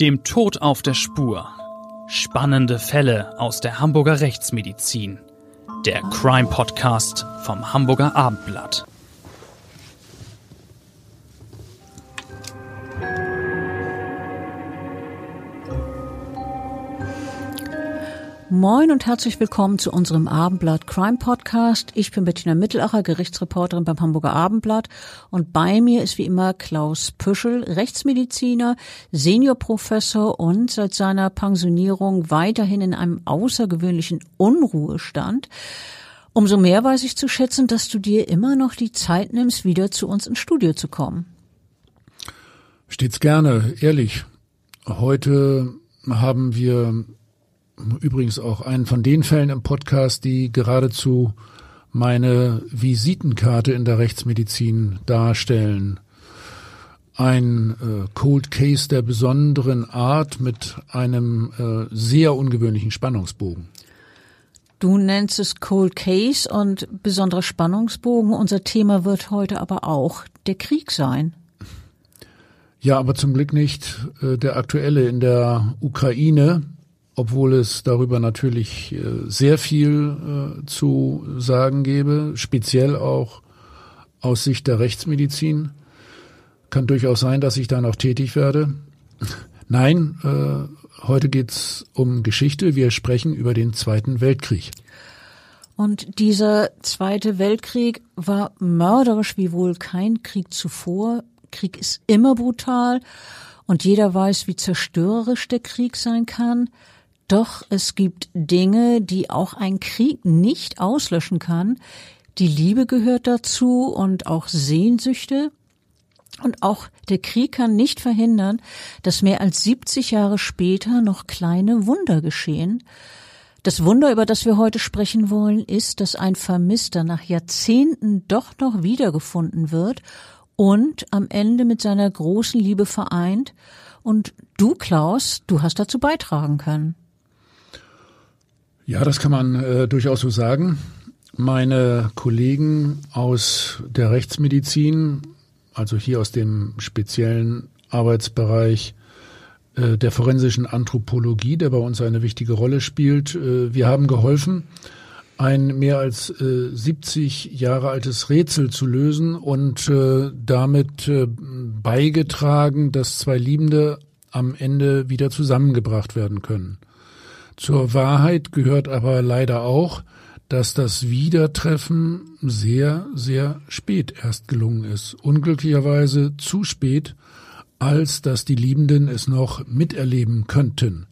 Dem Tod auf der Spur. Spannende Fälle aus der Hamburger Rechtsmedizin. Der Crime Podcast vom Hamburger Abendblatt. Moin und herzlich willkommen zu unserem Abendblatt Crime Podcast. Ich bin Bettina Mittelacher, Gerichtsreporterin beim Hamburger Abendblatt und bei mir ist wie immer Klaus Püschel, Rechtsmediziner, Seniorprofessor und seit seiner Pensionierung weiterhin in einem außergewöhnlichen Unruhestand. Umso mehr weiß ich zu schätzen, dass du dir immer noch die Zeit nimmst, wieder zu uns ins Studio zu kommen. Stets gerne, ehrlich. Heute haben wir übrigens auch einen von den Fällen im Podcast, die geradezu meine Visitenkarte in der Rechtsmedizin darstellen. Ein äh, Cold Case der besonderen Art mit einem äh, sehr ungewöhnlichen Spannungsbogen. Du nennst es Cold Case und besonderer Spannungsbogen. Unser Thema wird heute aber auch der Krieg sein. Ja, aber zum Glück nicht äh, der aktuelle in der Ukraine, obwohl es darüber natürlich äh, sehr viel äh, zu sagen gäbe, speziell auch aus Sicht der Rechtsmedizin. Kann durchaus sein, dass ich da noch tätig werde. Nein, äh, heute geht's um Geschichte. Wir sprechen über den Zweiten Weltkrieg. Und dieser Zweite Weltkrieg war mörderisch wie wohl kein Krieg zuvor. Krieg ist immer brutal und jeder weiß, wie zerstörerisch der Krieg sein kann. Doch es gibt Dinge, die auch ein Krieg nicht auslöschen kann. Die Liebe gehört dazu und auch Sehnsüchte. Und auch der Krieg kann nicht verhindern, dass mehr als 70 Jahre später noch kleine Wunder geschehen. Das Wunder, über das wir heute sprechen wollen, ist, dass ein Vermisster nach Jahrzehnten doch noch wiedergefunden wird und am Ende mit seiner großen Liebe vereint. Und du, Klaus, du hast dazu beitragen können. Ja, das kann man äh, durchaus so sagen. Meine Kollegen aus der Rechtsmedizin, also hier aus dem speziellen Arbeitsbereich äh, der forensischen Anthropologie, der bei uns eine wichtige Rolle spielt, äh, wir haben geholfen, ein mehr als äh, 70 Jahre altes Rätsel zu lösen und äh, damit äh, beigetragen, dass zwei Liebende am Ende wieder zusammengebracht werden können. Zur Wahrheit gehört aber leider auch, dass das Wiedertreffen sehr, sehr spät erst gelungen ist. Unglücklicherweise zu spät, als dass die Liebenden es noch miterleben könnten.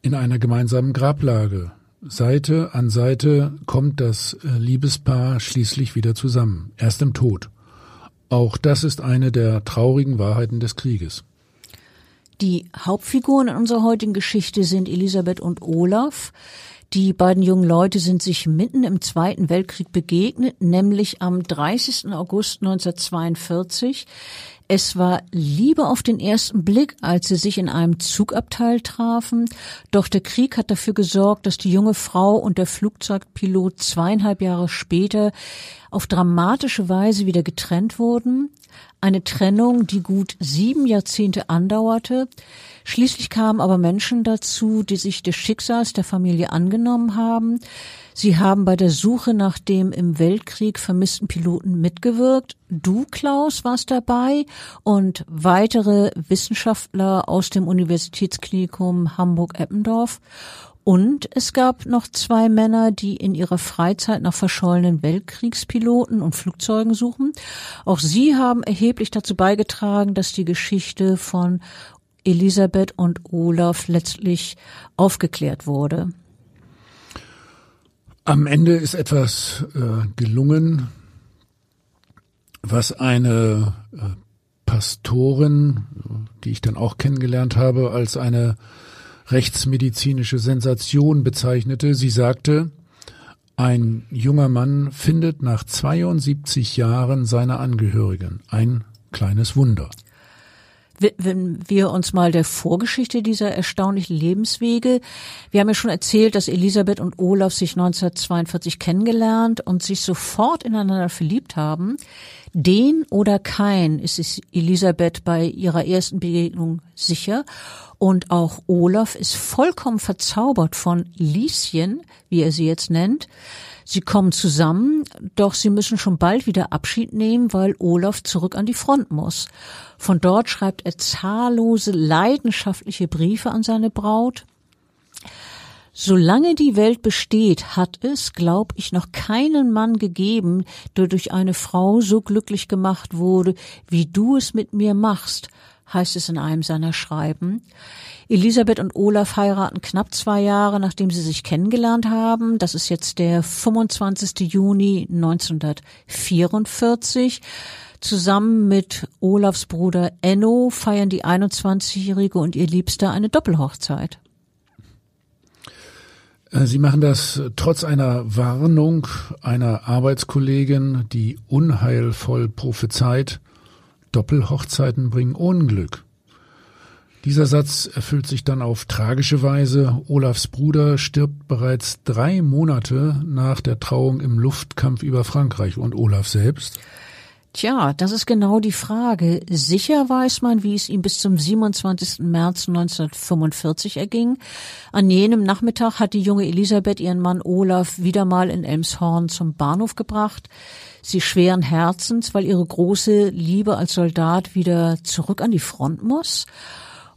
In einer gemeinsamen Grablage. Seite an Seite kommt das äh, Liebespaar schließlich wieder zusammen, erst im Tod. Auch das ist eine der traurigen Wahrheiten des Krieges. Die Hauptfiguren in unserer heutigen Geschichte sind Elisabeth und Olaf. Die beiden jungen Leute sind sich mitten im Zweiten Weltkrieg begegnet, nämlich am 30. August 1942. Es war Liebe auf den ersten Blick, als sie sich in einem Zugabteil trafen. Doch der Krieg hat dafür gesorgt, dass die junge Frau und der Flugzeugpilot zweieinhalb Jahre später auf dramatische Weise wieder getrennt wurden. Eine Trennung, die gut sieben Jahrzehnte andauerte. Schließlich kamen aber Menschen dazu, die sich des Schicksals der Familie angenommen haben. Sie haben bei der Suche nach dem im Weltkrieg vermissten Piloten mitgewirkt. Du, Klaus, warst dabei und weitere Wissenschaftler aus dem Universitätsklinikum Hamburg-Eppendorf. Und es gab noch zwei Männer, die in ihrer Freizeit nach verschollenen Weltkriegspiloten und Flugzeugen suchen. Auch sie haben erheblich dazu beigetragen, dass die Geschichte von Elisabeth und Olaf letztlich aufgeklärt wurde. Am Ende ist etwas äh, gelungen, was eine äh, Pastorin, die ich dann auch kennengelernt habe, als eine rechtsmedizinische Sensation bezeichnete. Sie sagte, ein junger Mann findet nach 72 Jahren seine Angehörigen. Ein kleines Wunder. wenn wir uns mal der Vorgeschichte dieser erstaunlichen Lebenswege. Wir haben ja schon erzählt, dass Elisabeth und Olaf sich 1942 kennengelernt und sich sofort ineinander verliebt haben. Den oder kein ist es Elisabeth bei ihrer ersten Begegnung sicher. Und auch Olaf ist vollkommen verzaubert von Lieschen, wie er sie jetzt nennt. Sie kommen zusammen, doch sie müssen schon bald wieder Abschied nehmen, weil Olaf zurück an die Front muss. Von dort schreibt er zahllose leidenschaftliche Briefe an seine Braut. Solange die Welt besteht, hat es, glaub ich, noch keinen Mann gegeben, der durch eine Frau so glücklich gemacht wurde, wie du es mit mir machst, heißt es in einem seiner Schreiben. Elisabeth und Olaf heiraten knapp zwei Jahre, nachdem sie sich kennengelernt haben. Das ist jetzt der 25. Juni 1944. Zusammen mit Olafs Bruder Enno feiern die 21-Jährige und ihr Liebster eine Doppelhochzeit. Äh, sie machen das trotz einer Warnung einer Arbeitskollegin, die unheilvoll prophezeit, Doppelhochzeiten bringen Unglück. Dieser Satz erfüllt sich dann auf tragische Weise. Olafs Bruder stirbt bereits drei Monate nach der Trauung im Luftkampf über Frankreich. Und Olaf selbst? Tja, das ist genau die Frage. Sicher weiß man, wie es ihm bis zum 27. März 1945 erging. An jenem Nachmittag hat die junge Elisabeth ihren Mann Olaf wieder mal in Elmshorn zum Bahnhof gebracht. Sie schweren Herzens, weil ihre große Liebe als Soldat wieder zurück an die Front muss.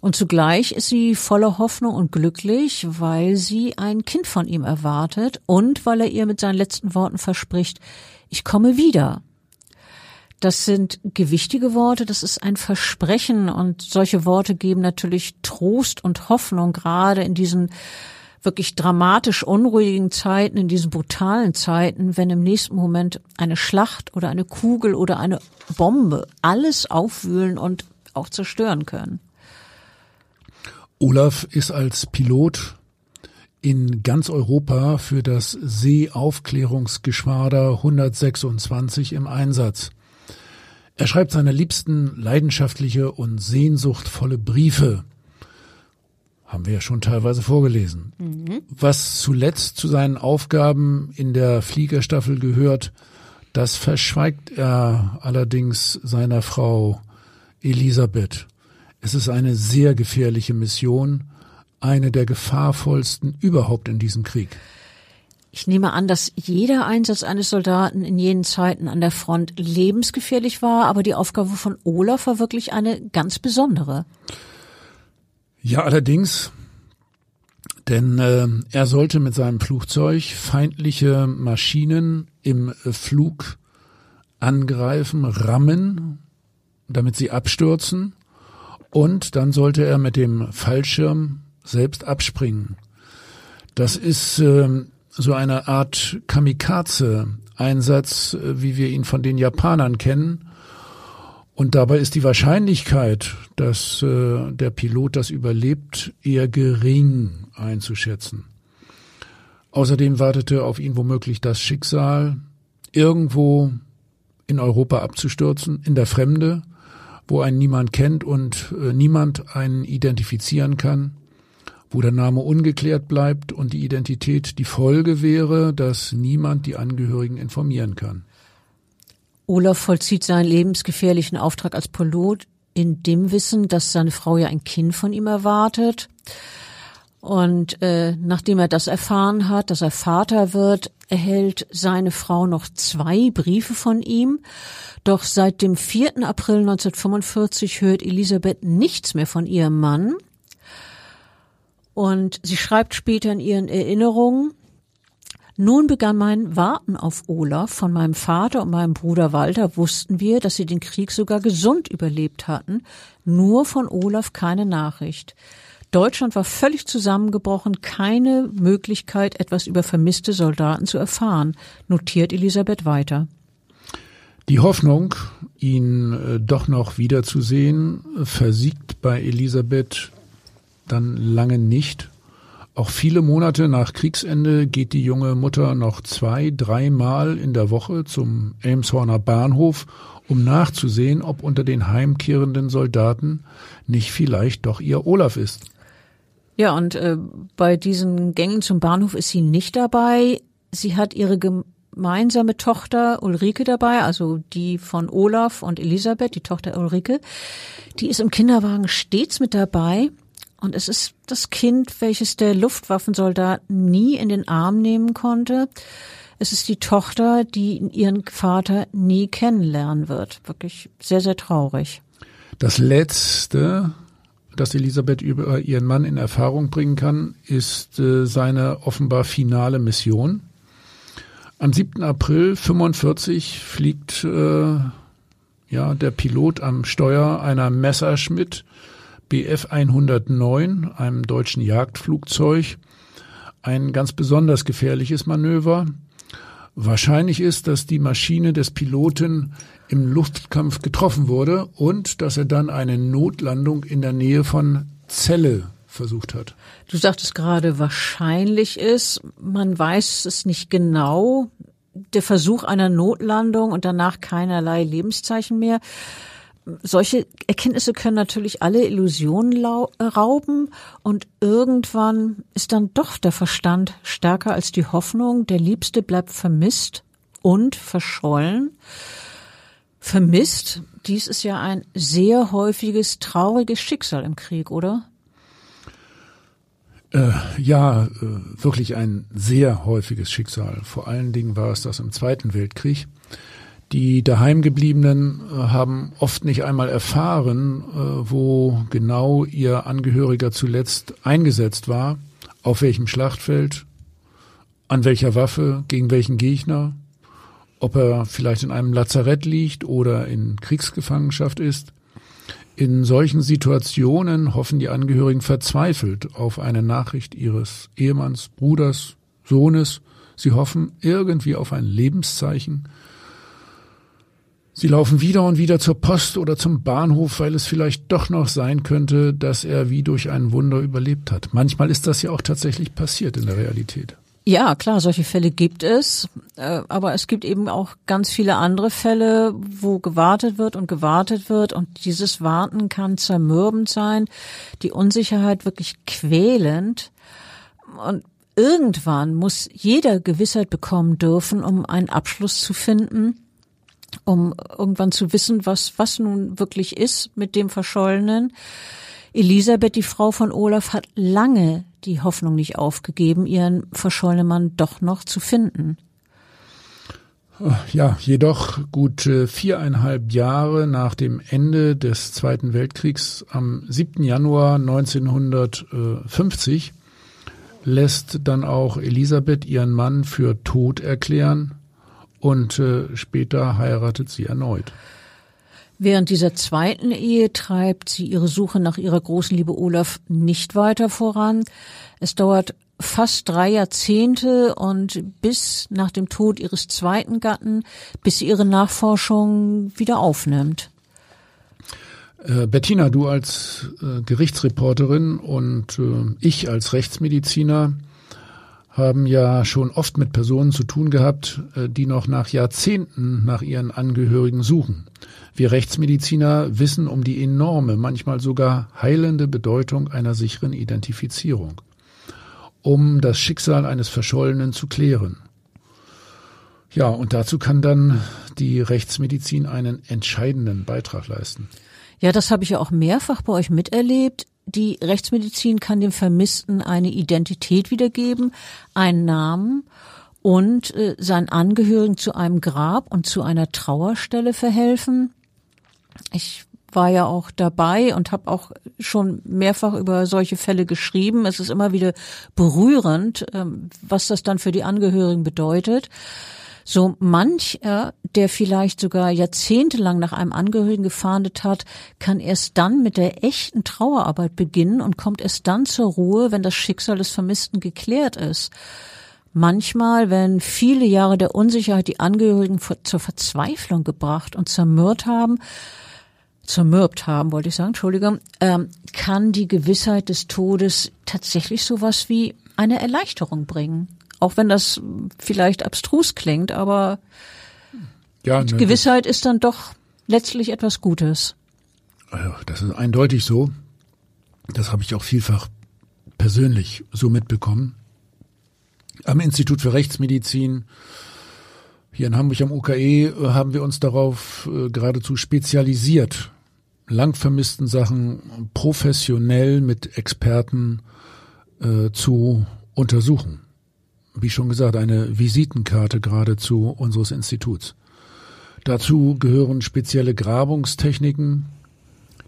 Und zugleich ist sie voller Hoffnung und glücklich, weil sie ein Kind von ihm erwartet und weil er ihr mit seinen letzten Worten verspricht, ich komme wieder. Das sind gewichtige Worte, das ist ein Versprechen und solche Worte geben natürlich Trost und Hoffnung, gerade in diesen wirklich dramatisch unruhigen Zeiten, in diesen brutalen Zeiten, wenn im nächsten Moment eine Schlacht oder eine Kugel oder eine Bombe alles aufwühlen und auch zerstören können. Olaf ist als Pilot in ganz Europa für das Seeaufklärungsgeschwader 126 im Einsatz. Er schreibt seiner Liebsten leidenschaftliche und sehnsuchtvolle Briefe. Haben wir ja schon teilweise vorgelesen. Mhm. Was zuletzt zu seinen Aufgaben in der Fliegerstaffel gehört, das verschweigt er allerdings seiner Frau Elisabeth. Es ist eine sehr gefährliche Mission, eine der gefahrvollsten überhaupt in diesem Krieg. Ich nehme an, dass jeder Einsatz eines Soldaten in jenen Zeiten an der Front lebensgefährlich war, aber die Aufgabe von Olaf war wirklich eine ganz besondere. Ja, allerdings, denn äh, er sollte mit seinem Flugzeug feindliche Maschinen im äh, Flug angreifen, rammen, damit sie abstürzen, und dann sollte er mit dem Fallschirm selbst abspringen. Das ist äh, so eine Art Kamikaze-Einsatz, äh, wie wir ihn von den Japanern kennen. Und dabei ist die Wahrscheinlichkeit, dass äh, der Pilot das überlebt, eher gering einzuschätzen. Außerdem wartete auf ihn womöglich das Schicksal, irgendwo in Europa abzustürzen, in der Fremde, wo einen niemand kennt und äh, niemand einen identifizieren kann wo der Name ungeklärt bleibt und die Identität die Folge wäre, dass niemand die Angehörigen informieren kann. Olaf vollzieht seinen lebensgefährlichen Auftrag als Pilot in dem Wissen, dass seine Frau ja ein Kind von ihm erwartet. Und äh, nachdem er das erfahren hat, dass er Vater wird, erhält seine Frau noch zwei Briefe von ihm. Doch seit dem 4. April 1945 hört Elisabeth nichts mehr von ihrem Mann. Und sie schreibt später in ihren Erinnerungen, nun begann mein Warten auf Olaf. Von meinem Vater und meinem Bruder Walter wussten wir, dass sie den Krieg sogar gesund überlebt hatten. Nur von Olaf keine Nachricht. Deutschland war völlig zusammengebrochen, keine Möglichkeit, etwas über vermisste Soldaten zu erfahren, notiert Elisabeth weiter. Die Hoffnung, ihn äh, doch noch wiederzusehen, versiegt bei Elisabeth dann lange nicht. Auch viele Monate nach Kriegsende geht die junge Mutter noch zwei, dreimal in der Woche zum Elmshorner Bahnhof, um nachzusehen, ob unter den heimkehrenden Soldaten nicht vielleicht doch ihr Olaf ist. Ja, und äh, bei diesen Gängen zum Bahnhof ist sie nicht dabei. Sie hat ihre gemeinsame Tochter Ulrike dabei, also die von Olaf und Elisabeth, die Tochter Ulrike. Die ist im Kinderwagen stets mit dabei. Und es ist das Kind, welches der Luftwaffensoldat nie in den Arm nehmen konnte. Es ist die Tochter, die ihren Vater nie kennenlernen wird. Wirklich sehr, sehr traurig. Das Letzte, das Elisabeth über ihren Mann in Erfahrung bringen kann, ist äh, seine offenbar finale Mission. Am 7. April 45 fliegt äh, ja der Pilot am Steuer einer Messerschmitt Bf 109, einem deutschen Jagdflugzeug, ein ganz besonders gefährliches Manöver. Wahrscheinlich ist, dass die Maschine des Piloten im Luftkampf getroffen wurde und dass er dann eine Notlandung in der Nähe von Celle versucht hat. Du sagtest gerade, wahrscheinlich ist, man weiß es nicht genau, der Versuch einer Notlandung und danach keinerlei Lebenszeichen mehr solche Erkenntnisse können natürlich alle Illusionen rauben und irgendwann ist dann doch der Verstand stärker als die Hoffnung. Der Liebste bleibt vermisst und verschollen. Vermisst, dies ist ja ein sehr häufiges, trauriges Schicksal im Krieg, oder? Äh, ja, äh, wirklich ein sehr häufiges Schicksal. Vor allen Dingen war es das im Zweiten Weltkrieg. Die daheimgebliebenen äh, haben oft nicht einmal erfahren, äh, wo genau ihr Angehöriger zuletzt eingesetzt war, auf welchem Schlachtfeld, an welcher Waffe, gegen welchen Gegner, ob er vielleicht in einem Lazarett liegt oder in Kriegsgefangenschaft ist. In solchen Situationen hoffen die Angehörigen verzweifelt auf eine Nachricht ihres Ehemanns, Bruders, Sohnes. Sie hoffen irgendwie auf ein Lebenszeichen, Sie laufen wieder und wieder zur Post oder zum Bahnhof, weil es vielleicht doch noch sein könnte, dass er wie durch ein Wunder überlebt hat. Manchmal ist das ja auch tatsächlich passiert in der Realität. Ja, klar, solche Fälle gibt es, äh, aber es gibt eben auch ganz viele andere Fälle, wo gewartet wird und gewartet wird und dieses Warten kann zermürbend sein, die Unsicherheit wirklich quälend und irgendwann muss jeder Gewissheit bekommen dürfen, um einen Abschluss zu finden um irgendwann zu wissen, was, was nun wirklich ist mit dem Verschollenen. Elisabeth, die Frau von Olaf, hat lange die Hoffnung nicht aufgegeben, ihren verschollenen Mann doch noch zu finden. Ja, jedoch gut äh, viereinhalb Jahre nach dem Ende des Zweiten Weltkriegs am 7. Januar 1950 lässt dann auch Elisabeth ihren Mann für tot erklären und äh, später heiratet sie erneut. Während dieser zweiten Ehe treibt sie ihre Suche nach ihrer großen Liebe Olaf nicht weiter voran. Es dauert fast drei Jahrzehnte und bis nach dem Tod ihres zweiten Gatten, bis sie ihre Nachforschung wieder aufnimmt. Äh, Bettina, du als äh, Gerichtsreporterin und äh, ich als Rechtsmediziner haben ja schon oft mit Personen zu tun gehabt, äh, die noch nach Jahrzehnten nach ihren Angehörigen suchen. Wir Rechtsmediziner wissen um die enorme, manchmal sogar heilende Bedeutung einer sicheren Identifizierung, um das Schicksal eines Verschollenen zu klären. Ja, und dazu kann dann die Rechtsmedizin einen entscheidenden Beitrag leisten. Ja, das habe ich ja auch mehrfach bei euch miterlebt die Rechtsmedizin kann dem Vermissten eine Identität wiedergeben, einen Namen und äh, seinen Angehörigen zu einem Grab und zu einer Trauerstelle verhelfen. Ich war ja auch dabei und habe auch schon mehrfach über solche Fälle geschrieben. Es ist immer wieder berührend, ähm, was das dann für die Angehörigen bedeutet. So mancher, der vielleicht sogar jahrzehntelang nach einem Angehörigen gefahndet hat, kann erst dann mit der echten Trauerarbeit beginnen und kommt erst dann zur Ruhe, wenn das Schicksal des Vermissten geklärt ist. Manchmal, wenn viele Jahre der Unsicherheit die Angehörigen zur Verzweiflung gebracht und zermürbt haben, zermürbt haben, wollte ich sagen, Entschuldigung, ähm, kann die Gewissheit des Todes tatsächlich sowas wie eine Erleichterung bringen. Auch wenn das vielleicht abstrus klingt, aber ja, ne, Gewissheit ist dann doch letztlich etwas Gutes. Das ist eindeutig so. Das habe ich auch vielfach persönlich so mitbekommen. Am Institut für Rechtsmedizin hier in Hamburg am UKE haben wir uns darauf äh, geradezu spezialisiert, lang vermissten Sachen professionell mit Experten äh, zu untersuchen. Wie schon gesagt, eine Visitenkarte geradezu unseres Instituts. Dazu gehören spezielle Grabungstechniken,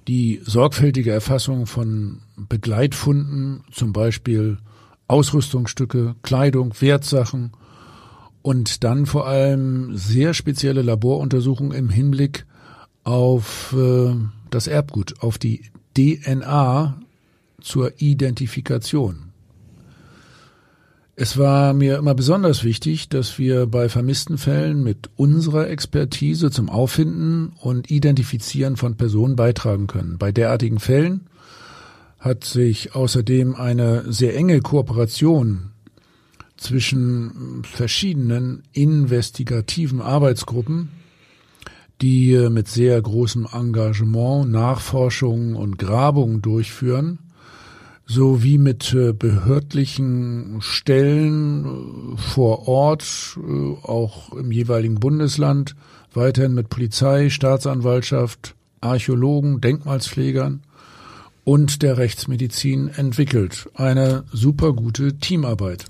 die sorgfältige Erfassung von Begleitfunden, zum Beispiel Ausrüstungsstücke, Kleidung, Wertsachen und dann vor allem sehr spezielle Laboruntersuchungen im Hinblick auf äh, das Erbgut, auf die DNA zur Identifikation. Es war mir immer besonders wichtig, dass wir bei vermissten Fällen mit unserer Expertise zum Auffinden und Identifizieren von Personen beitragen können. Bei derartigen Fällen hat sich außerdem eine sehr enge Kooperation zwischen verschiedenen investigativen Arbeitsgruppen, die mit sehr großem Engagement Nachforschungen und Grabungen durchführen, sowie mit äh, behördlichen Stellen äh, vor Ort, äh, auch im jeweiligen Bundesland, weiterhin mit Polizei, Staatsanwaltschaft, Archäologen, Denkmalspflegern und der Rechtsmedizin entwickelt. Eine super gute Teamarbeit.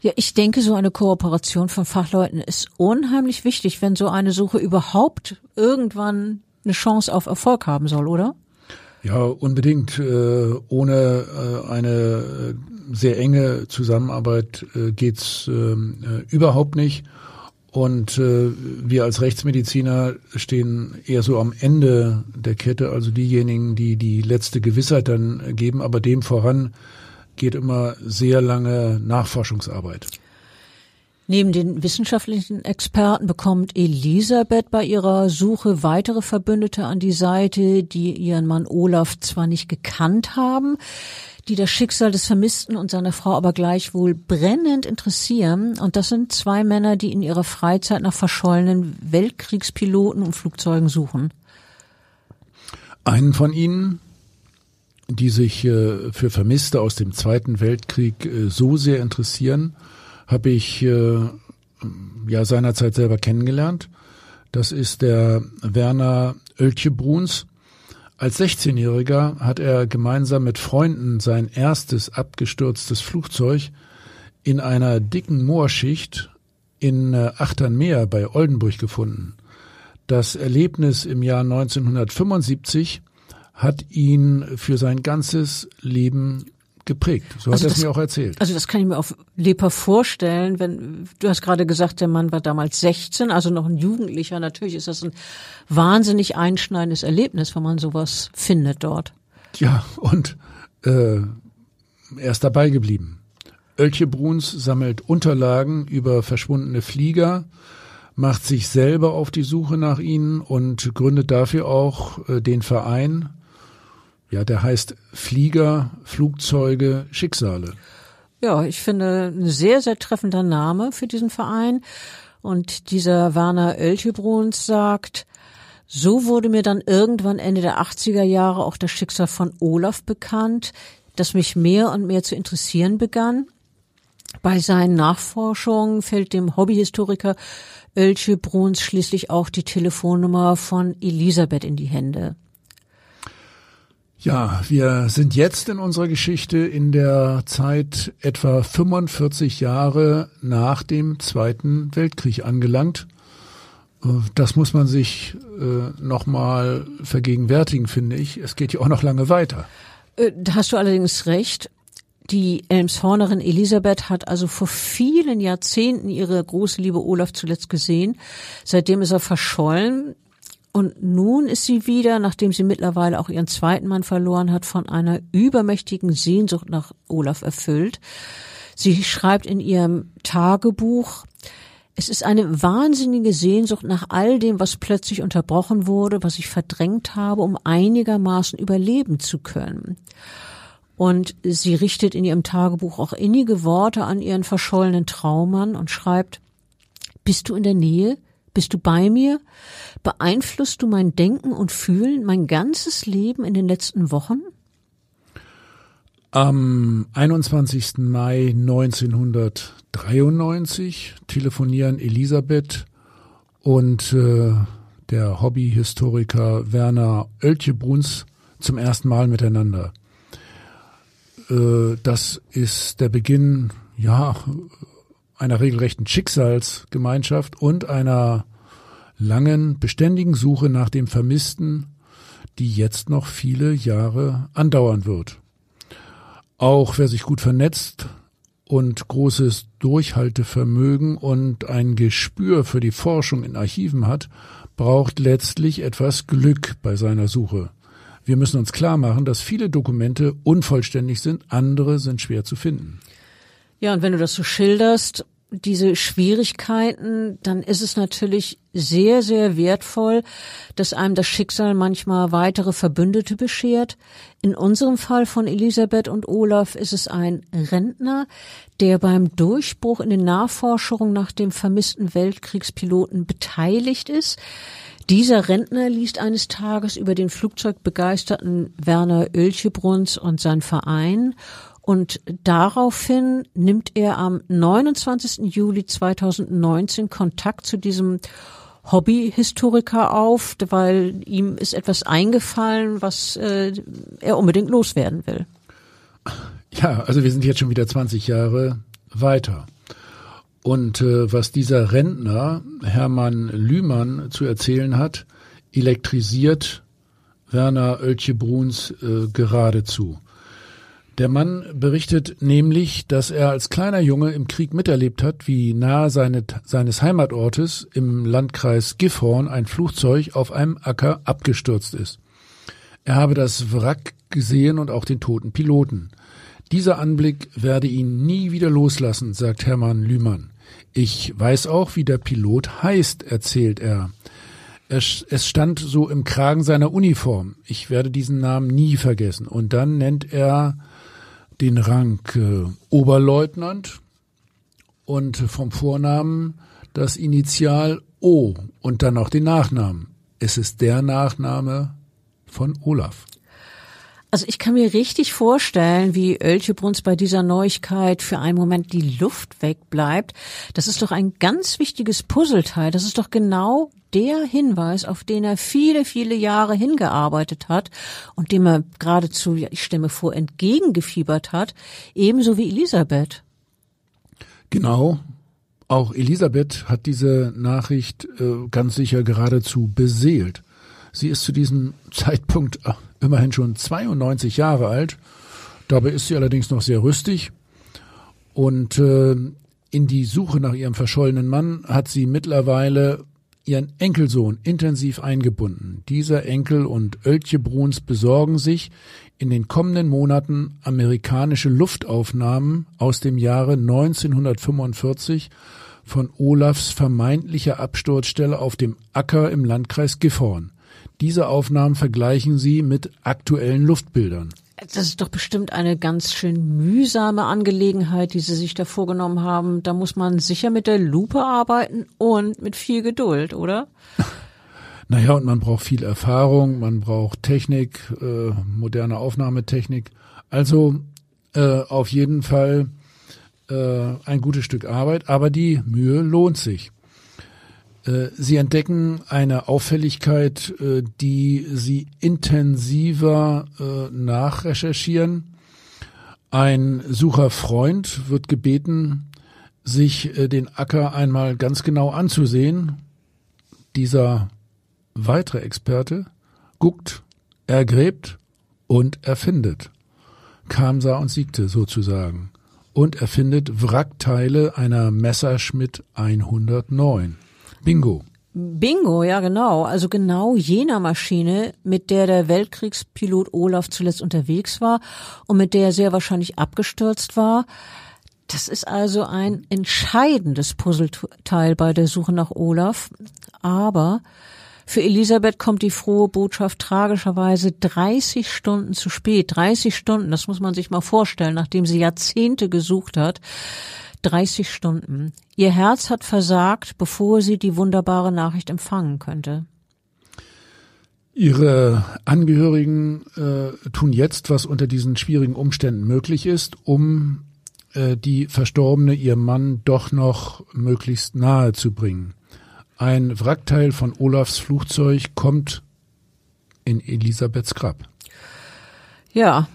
Ja, ich denke, so eine Kooperation von Fachleuten ist unheimlich wichtig, wenn so eine Suche überhaupt irgendwann eine Chance auf Erfolg haben soll, oder? Ja, unbedingt. Äh, ohne äh, eine äh, sehr enge Zusammenarbeit geht's ähm, überhaupt nicht. Und wir als Rechtsmediziner stehen eher so am Ende der Kette, also diejenigen, die die letzte Gewissheit dann geben, aber dem voran geht immer sehr lange Nachforschungsarbeit. Neben den wissenschaftlichen Experten bekommt Elisabeth bei ihrer Suche weitere Verbündete an die Seite, die ihren Mann Olaf zwar nicht gekannt haben, die das Schicksal des Vermissten und seiner Frau aber gleichwohl brennend interessieren. Und das sind zwei Männer, die in ihrer Freizeit nach verschollenen Weltkriegspiloten und Flugzeugen suchen. Einen von ihnen, die sich äh, für Vermisste aus dem Zweiten Weltkrieg äh, so sehr interessieren, habe ich äh, ja seinerzeit selber kennengelernt. Das ist der Werner Oeltje-Bruns. Als 16-Jähriger hat er gemeinsam mit Freunden sein erstes abgestürztes Flugzeug in einer dicken Moorschicht in äh, Achternmeer bei Oldenburg gefunden. Das Erlebnis im Jahr 1975 hat ihn für sein ganzes Leben geprägt. So also hat er es mir auch erzählt. Also das kann ich mir auf Leper vorstellen, wenn du hast gerade gesagt, der Mann war damals 16, also noch ein Jugendlicher. Natürlich ist das ein wahnsinnig einschneidendes Erlebnis, wenn man sowas findet dort. Ja, und äh, er ist dabei geblieben. Oeltje Bruns sammelt Unterlagen über verschwundene Flieger, macht sich selber auf die Suche nach ihnen und gründet dafür auch äh, den Verein ja, der heißt Flieger, Flugzeuge, Schicksale. Ja, ich finde ein sehr, sehr treffender Name für diesen Verein. Und dieser Werner Oelchebruns sagt, so wurde mir dann irgendwann Ende der 80er Jahre auch das Schicksal von Olaf bekannt, das mich mehr und mehr zu interessieren begann. Bei seinen Nachforschungen fällt dem Hobbyhistoriker Bruns schließlich auch die Telefonnummer von Elisabeth in die Hände. Ja, wir sind jetzt in unserer Geschichte in der Zeit etwa 45 Jahre nach dem Zweiten Weltkrieg angelangt. Äh, das muss man sich äh, nochmal vergegenwärtigen, finde ich. Es geht ja auch noch lange weiter. Äh, da hast du allerdings recht. Die Elmshornerin Elisabeth hat also vor vielen Jahrzehnten ihre große Liebe Olaf zuletzt gesehen. Seitdem ist er verschollen. Und nun ist sie wieder, nachdem sie mittlerweile auch ihren zweiten Mann verloren hat, von einer übermächtigen Sehnsucht nach Olaf erfüllt. Sie schreibt in ihrem Tagebuch, es ist eine wahnsinnige Sehnsucht nach all dem, was plötzlich unterbrochen wurde, was ich verdrängt habe, um einigermaßen überleben zu können. Und sie richtet in ihrem Tagebuch auch innige Worte an ihren verschollenen Traummann und schreibt, bist du in der Nähe? Bist du bei mir? Beeinflusst du mein Denken und Fühlen, mein ganzes Leben in den letzten Wochen? Am 21. Mai 1993 telefonieren Elisabeth und äh, der Hobbyhistoriker Werner Oeltjebruns zum ersten Mal miteinander. Äh, das ist der Beginn, ja, einer regelrechten Schicksalsgemeinschaft und einer langen, beständigen Suche nach dem Vermissten, die jetzt noch viele Jahre andauern wird. Auch wer sich gut vernetzt und großes Durchhaltevermögen und ein Gespür für die Forschung in Archiven hat, braucht letztlich etwas Glück bei seiner Suche. Wir müssen uns klar machen, dass viele Dokumente unvollständig sind, andere sind schwer zu finden. Ja, und wenn du das so schilderst, diese Schwierigkeiten, dann ist es natürlich sehr, sehr wertvoll, dass einem das Schicksal manchmal weitere Verbündete beschert. In unserem Fall von Elisabeth und Olaf ist es ein Rentner, der beim Durchbruch in den Nachforschungen nach dem vermissten Weltkriegspiloten beteiligt ist. Dieser Rentner liest eines Tages über den flugzeugbegeisterten Werner Oelchebruns und sein Verein und daraufhin nimmt er am 29. Juli 2019 Kontakt zu diesem Hobbyhistoriker auf, weil ihm ist etwas eingefallen, was äh, er unbedingt loswerden will. Ja, also wir sind jetzt schon wieder 20 Jahre weiter. Und äh, was dieser Rentner Hermann Lühmann zu erzählen hat, elektrisiert Werner Oeltje-Bruns äh, geradezu. Der Mann berichtet nämlich, dass er als kleiner Junge im Krieg miterlebt hat, wie nahe seine, seines Heimatortes im Landkreis Gifhorn ein Flugzeug auf einem Acker abgestürzt ist. Er habe das Wrack gesehen und auch den toten Piloten. Dieser Anblick werde ihn nie wieder loslassen, sagt Hermann Lühmann. Ich weiß auch, wie der Pilot heißt, erzählt er. Es, stand so im Kragen seiner Uniform. Ich werde diesen Namen nie vergessen. Und dann nennt er den Rang äh, Oberleutnant und vom Vornamen das Initial O und dann noch den Nachnamen. Es ist der Nachname von Olaf. Also ich kann mir richtig vorstellen, wie Oelchebruns bei dieser Neuigkeit für einen Moment die Luft wegbleibt. Das ist doch ein ganz wichtiges Puzzleteil. Das ist doch genau der Hinweis, auf den er viele, viele Jahre hingearbeitet hat und dem er geradezu, ich mir vor, entgegengefiebert hat, ebenso wie Elisabeth. Genau. Auch Elisabeth hat diese Nachricht äh, ganz sicher geradezu beseelt. Sie ist zu diesem Zeitpunkt äh, immerhin schon 92 Jahre alt. Dabei ist sie allerdings noch sehr rüstig. Und äh, in die Suche nach ihrem verschollenen Mann hat sie mittlerweile ihren Enkelsohn intensiv eingebunden. Dieser Enkel und Oeltje Bruns besorgen sich in den kommenden Monaten amerikanische Luftaufnahmen aus dem Jahre 1945 von Olafs vermeintlicher Absturzstelle auf dem Acker im Landkreis Gifhorn. Diese Aufnahmen vergleichen sie mit aktuellen Luftbildern. Das ist doch bestimmt eine ganz schön mühsame Angelegenheit, die Sie sich da vorgenommen haben. Da muss man sicher mit der Lupe arbeiten und mit viel Geduld, oder? Naja, und man braucht viel Erfahrung, man braucht Technik, äh, moderne Aufnahmetechnik. Also äh, auf jeden Fall äh, ein gutes Stück Arbeit, aber die Mühe lohnt sich. Äh, sie entdecken eine Auffälligkeit, äh, die Sie intensiver äh, nachrecherchieren. Ein Sucherfreund wird gebeten, sich den Acker einmal ganz genau anzusehen. Dieser weitere Experte guckt, ergräbt und erfindet. Kam, sah und siegte sozusagen. Und erfindet Wrackteile einer Messerschmitt 109. Bingo. Bingo, ja genau. Also genau jener Maschine, mit der der Weltkriegspilot Olaf zuletzt unterwegs war und mit der er sehr wahrscheinlich abgestürzt war. Das ist also ein entscheidendes Puzzleteil bei der Suche nach Olaf. Aber Für Elisabeth kommt die frohe Botschaft tragischerweise 30 Stunden zu spät. 30 Stunden, das muss man sich mal vorstellen, nachdem sie Jahrzehnte gesucht hat. 30 Stunden. Ihr Herz hat versagt, bevor sie die wunderbare Nachricht empfangen könnte. Ihre Angehörigen äh, tun jetzt, was unter diesen schwierigen Umständen möglich ist, um äh, die Verstorbene, ihr Mann, doch noch möglichst nahe zu bringen. Ein Wrackteil von Olafs Flugzeug kommt in Elisabeths Grab. Ja,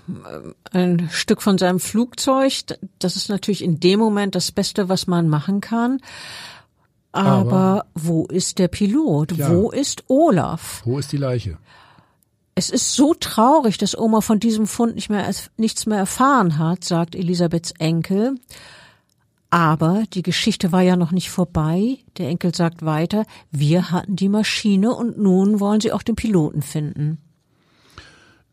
ein Stück von seinem Flugzeug, das ist natürlich in dem Moment das Beste, was man machen kann. Aber, Aber wo ist der Pilot? Ja. Wo ist Olaf? Wo ist die Leiche? Es ist so traurig, dass Oma von diesem Fund nicht mehr, nichts mehr erfahren hat, sagt Elisabeths Enkel. Aber die Geschichte war ja noch nicht vorbei. Der Enkel sagt weiter, wir hatten die Maschine und nun wollen sie auch den Piloten finden.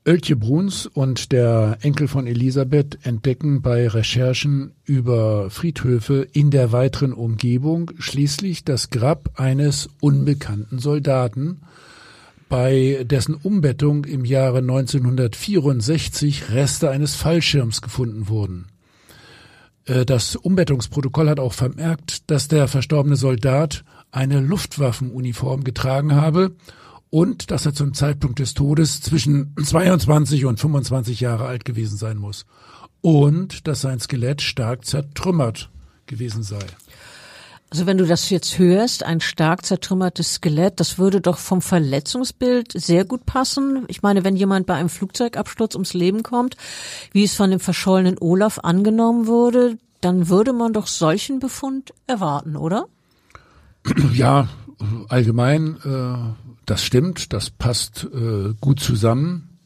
Öltje Bruns und der Enkel von Elisabeth entdecken bei Recherchen über Friedhöfe in der weiteren Umgebung schließlich das Grab eines unbekannten Soldaten, bei dessen Umbettung im Jahre 1964 Reste eines Fallschirms gefunden wurden. Äh, das Umbettungsprotokoll hat auch vermerkt, dass der verstorbene Soldat eine Luftwaffenuniform getragen habe und dass er zum Zeitpunkt des Todes zwischen 22 und 25 Jahre alt gewesen sein muss und dass sein Skelett stark zertrümmert gewesen sei. Also wenn du das jetzt hörst, ein stark zertrümmertes Skelett, das würde doch vom Verletzungsbild sehr gut passen. Ich meine, wenn jemand bei einem Flugzeugabsturz ums Leben kommt, wie es von dem verschollenen Olaf angenommen wurde, dann würde man doch solchen Befund erwarten, oder? Ja, allgemein, äh, das stimmt, das passt äh, gut zusammen.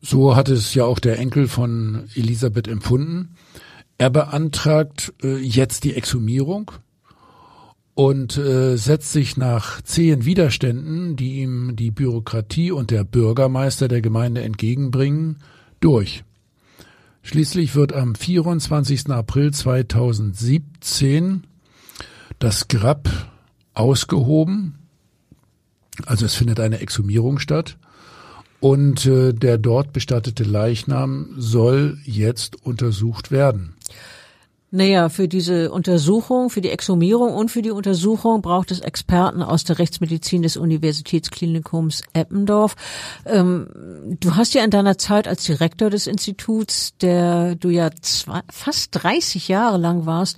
So hat es ja auch der Enkel von Elisabeth empfunden. Er beantragt äh, jetzt die Exhumierung und äh, setzt sich nach zehn Widerständen, die ihm die Bürokratie und der Bürgermeister der Gemeinde entgegenbringen, durch. Schließlich wird am 24. April 2017 das Grab ausgehoben, also es findet eine Exhumierung statt und äh, der dort bestattete Leichnam soll jetzt untersucht werden. Naja, für diese Untersuchung, für die Exhumierung und für die Untersuchung braucht es Experten aus der Rechtsmedizin des Universitätsklinikums Eppendorf. Ähm, du hast ja in deiner Zeit als Direktor des Instituts, der du ja zwei, fast 30 Jahre lang warst,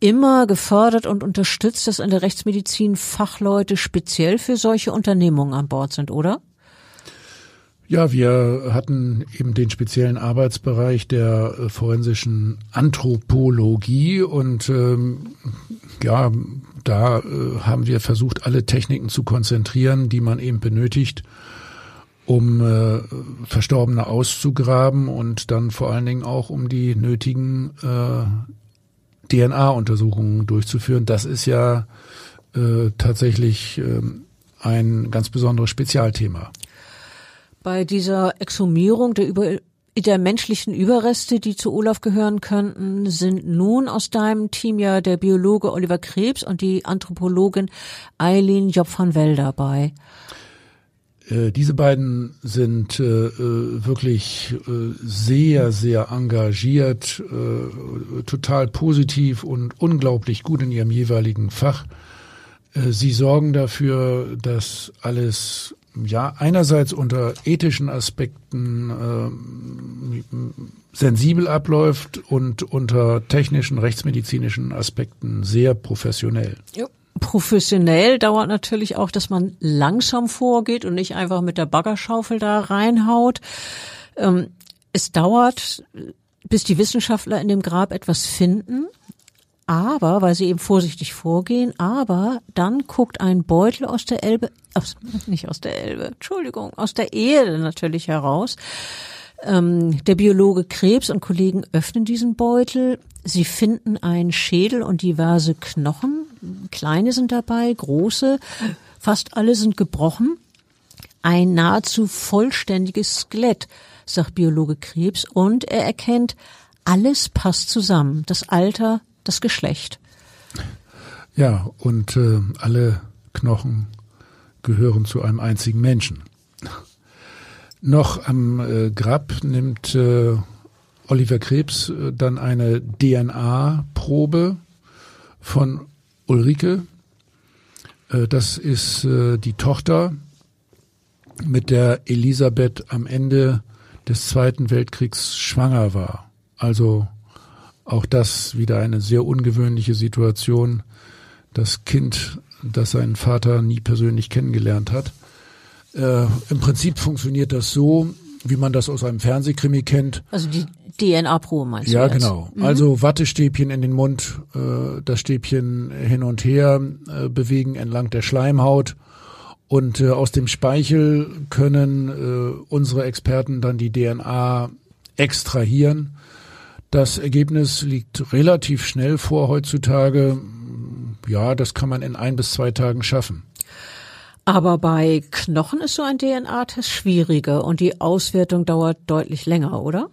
immer gefördert und unterstützt, dass in der Rechtsmedizin Fachleute speziell für solche Unternehmungen an Bord sind, oder? Ja, wir hatten eben den speziellen Arbeitsbereich der äh, forensischen Anthropologie und ähm, ja, da äh, haben wir versucht, alle Techniken zu konzentrieren, die man eben benötigt, um äh, Verstorbene auszugraben und dann vor allen Dingen auch um die nötigen äh, DNA-Untersuchungen durchzuführen. Das ist ja äh, tatsächlich äh, ein ganz besonderes Spezialthema. Bei dieser Exhumierung der, über, der menschlichen Überreste, die zu Olaf gehören könnten, sind nun aus deinem Team ja der Biologe Oliver Krebs und die Anthropologin Eileen Job van Well dabei. Äh, diese beiden sind äh, äh, wirklich äh, sehr, sehr engagiert, äh, total positiv und unglaublich gut in ihrem jeweiligen Fach. Sie sorgen dafür, dass alles ja einerseits unter ethischen Aspekten äh, sensibel abläuft und unter technischen, rechtsmedizinischen Aspekten sehr professionell. Ja. Professionell dauert natürlich auch, dass man langsam vorgeht und nicht einfach mit der Baggerschaufel da reinhaut. Ähm, es dauert, bis die Wissenschaftler in dem Grab etwas finden aber, weil sie eben vorsichtig vorgehen, aber dann guckt ein Beutel aus der Elbe, aus, nicht aus der Elbe, Entschuldigung, aus der Erde natürlich heraus. Ähm, der Biologe Krebs und Kollegen öffnen diesen Beutel. Sie finden einen Schädel und diverse Knochen. Kleine sind dabei, große. Fast alle sind gebrochen. Ein nahezu vollständiges Skelett, sagt Biologe Krebs. Und er erkennt, alles passt zusammen. Das Alter, das Geschlecht. Ja, und äh, alle Knochen gehören zu einem einzigen Menschen. Noch am äh, Grab nimmt äh, Oliver Krebs äh, dann eine DNA-Probe von Ulrike. Äh, das ist äh, die Tochter, mit der Elisabeth am Ende des Zweiten Weltkriegs schwanger war. Also auch das wieder eine sehr ungewöhnliche Situation. Das Kind, das seinen Vater nie persönlich kennengelernt hat. Äh, Im Prinzip funktioniert das so, wie man das aus einem Fernsehkrimi kennt. Also die DNA-Probe meinst ja, du? Ja, genau. Mhm. Also Wattestäbchen in den Mund, äh, das Stäbchen hin und her äh, bewegen entlang der Schleimhaut. Und äh, aus dem Speichel können äh, unsere Experten dann die DNA extrahieren. Das Ergebnis liegt relativ schnell vor heutzutage. Ja, das kann man in ein bis zwei Tagen schaffen. Aber bei Knochen ist so ein DNA-Test schwieriger und die Auswertung dauert deutlich länger, oder?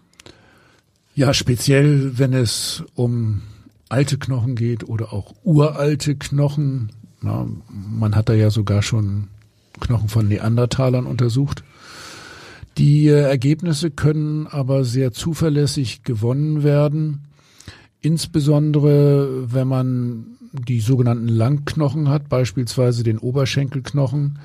Ja, speziell wenn es um alte Knochen geht oder auch uralte Knochen. Na, man hat da ja sogar schon Knochen von Neandertalern untersucht. Die äh, Ergebnisse können aber sehr zuverlässig gewonnen werden, insbesondere wenn man die sogenannten Langknochen hat, beispielsweise den Oberschenkelknochen.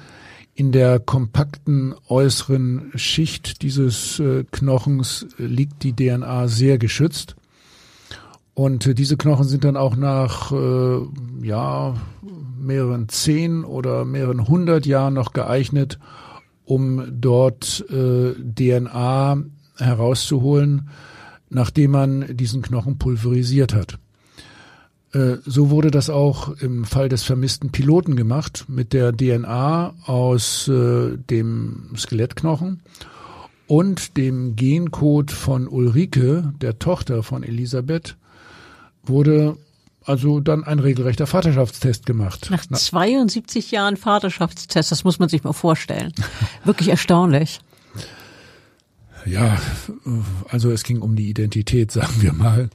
In der kompakten äußeren Schicht dieses äh, Knochens liegt die DNA sehr geschützt. Und äh, diese Knochen sind dann auch nach äh, ja, mehreren zehn oder mehreren hundert Jahren noch geeignet, um dort äh, DNA herauszuholen, nachdem man diesen Knochen pulverisiert hat. Äh, so wurde das auch im Fall des vermissten Piloten gemacht mit der DNA aus äh, dem Skelettknochen und dem Gencode von Ulrike, der Tochter von Elisabeth, wurde also dann ein regelrechter Vaterschaftstest gemacht. Nach 72 Jahren Vaterschaftstest, das muss man sich mal vorstellen. Wirklich erstaunlich. Ja, also es ging um die Identität, sagen wir mal.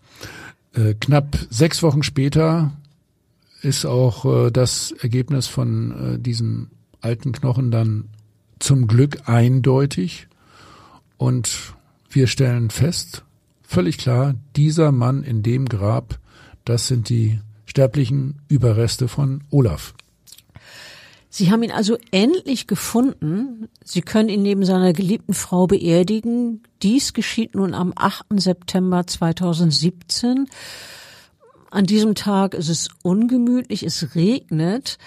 Äh, knapp sechs Wochen später ist auch äh, das Ergebnis von äh, diesem alten Knochen dann zum Glück eindeutig. Und wir stellen fest, völlig klar, dieser Mann in dem Grab das sind die sterblichen Überreste von Olaf. Sie haben ihn also endlich gefunden. Sie können ihn neben seiner geliebten Frau beerdigen. Dies geschieht nun am 8. September 2017. An diesem Tag ist es ungemütlich, es regnet.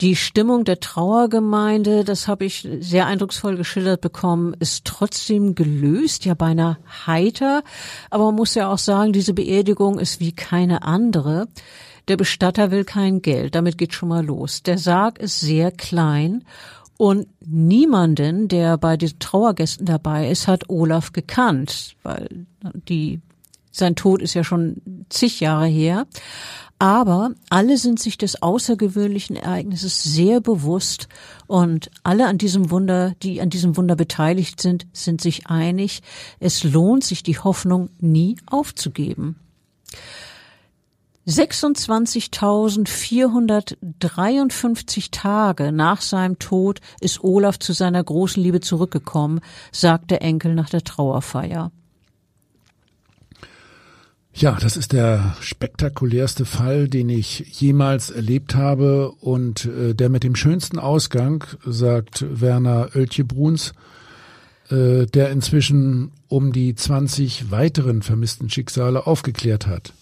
Die Stimmung der Trauergemeinde, das habe ich sehr eindrucksvoll geschildert bekommen, ist trotzdem gelöst, ja beinahe heiter. Aber man muss ja auch sagen, diese Beerdigung ist wie keine andere. Der Bestatter will kein Geld, damit geht schon mal los. Der Sarg ist sehr klein und niemanden, der bei den Trauergästen dabei ist, hat Olaf gekannt, weil die sein Tod ist ja schon zig Jahre her. Aber alle sind sich des außergewöhnlichen Ereignisses sehr bewusst und alle an diesem Wunder, die an diesem Wunder beteiligt sind, sind sich einig, es lohnt sich die Hoffnung nie aufzugeben. 26.453 Tage nach seinem Tod ist Olaf zu seiner großen Liebe zurückgekommen, sagt der Enkel nach der Trauerfeier. Ja, das ist der spektakulärste Fall, den ich jemals erlebt habe und äh, der mit dem schönsten Ausgang, sagt Werner Oeltje-Bruns, äh, der inzwischen um die 20 weiteren vermissten Schicksale aufgeklärt hat.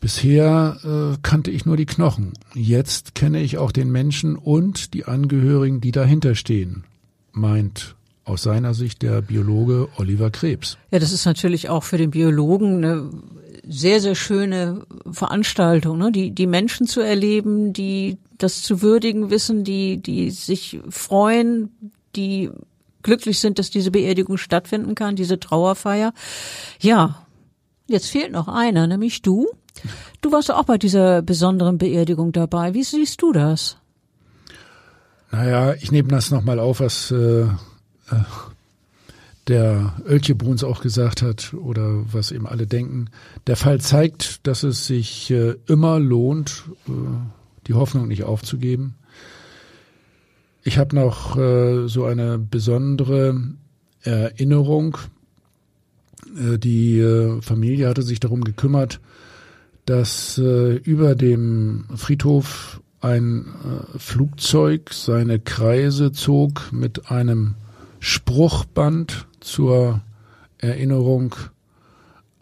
Bisher äh, kannte ich nur die Knochen. Jetzt kenne ich auch den Menschen und die Angehörigen, die dahinter stehen, meint aus seiner Sicht der Biologe Oliver Krebs. Ja, das ist natürlich auch für den Biologen eine sehr, sehr schöne Veranstaltung, ne? die, die Menschen zu erleben, die das zu würdigen wissen, die, die sich freuen, die glücklich sind, dass diese Beerdigung stattfinden kann, diese Trauerfeier. Ja, jetzt fehlt noch einer, nämlich du. Du warst auch bei dieser besonderen Beerdigung dabei. Wie siehst du das? Naja, ich nehme das nochmal auf, was äh, äh, der Oeltje Bruns auch gesagt hat oder was eben alle denken. Der Fall zeigt, dass es sich äh, immer lohnt, äh, die Hoffnung nicht aufzugeben. ich habe noch äh, so eine besondere Erinnerung. Äh, die äh, Familie hatte sich darum gekümmert, dass über dem Friedhof ein Flugzeug seine Kreise zog mit einem Spruchband zur Erinnerung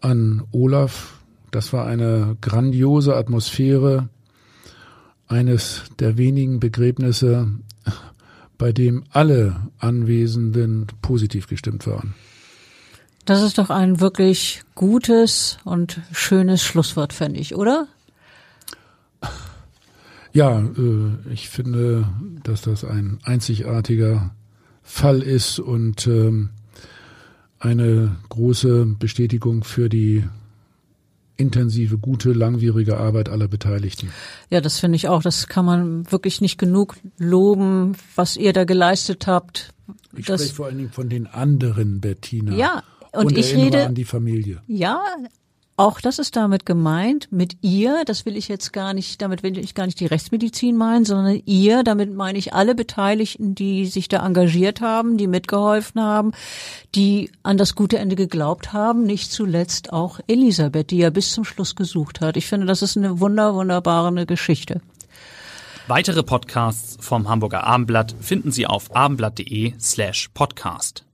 an Olaf. Das war eine grandiose Atmosphäre, eines der wenigen Begräbnisse, bei dem alle Anwesenden positiv gestimmt waren. Das ist doch ein wirklich gutes und schönes Schlusswort, finde ich, oder? Ja, äh, ich finde, dass das ein einzigartiger Fall ist und ähm, eine große Bestätigung für die intensive, gute, langwierige Arbeit aller Beteiligten. Ja, das finde ich auch. Das kann man wirklich nicht genug loben, was ihr da geleistet habt. Ich das, spreche vor allen Dingen von den anderen, Bettina. Ja, und, und ich rede an die Familie. Ja, auch das ist damit gemeint, mit ihr, das will ich jetzt gar nicht, damit will ich gar nicht die Rechtsmedizin meinen, sondern ihr, damit meine ich alle Beteiligten, die sich da engagiert haben, die mitgeholfen haben, die an das gute Ende geglaubt haben, nicht zuletzt auch Elisabeth, die ja bis zum Schluss gesucht hat. Ich finde, das ist eine wunder, wunderbare Geschichte. Weitere Podcasts vom Hamburger Abendblatt finden Sie auf abendblatt.de slash podcast.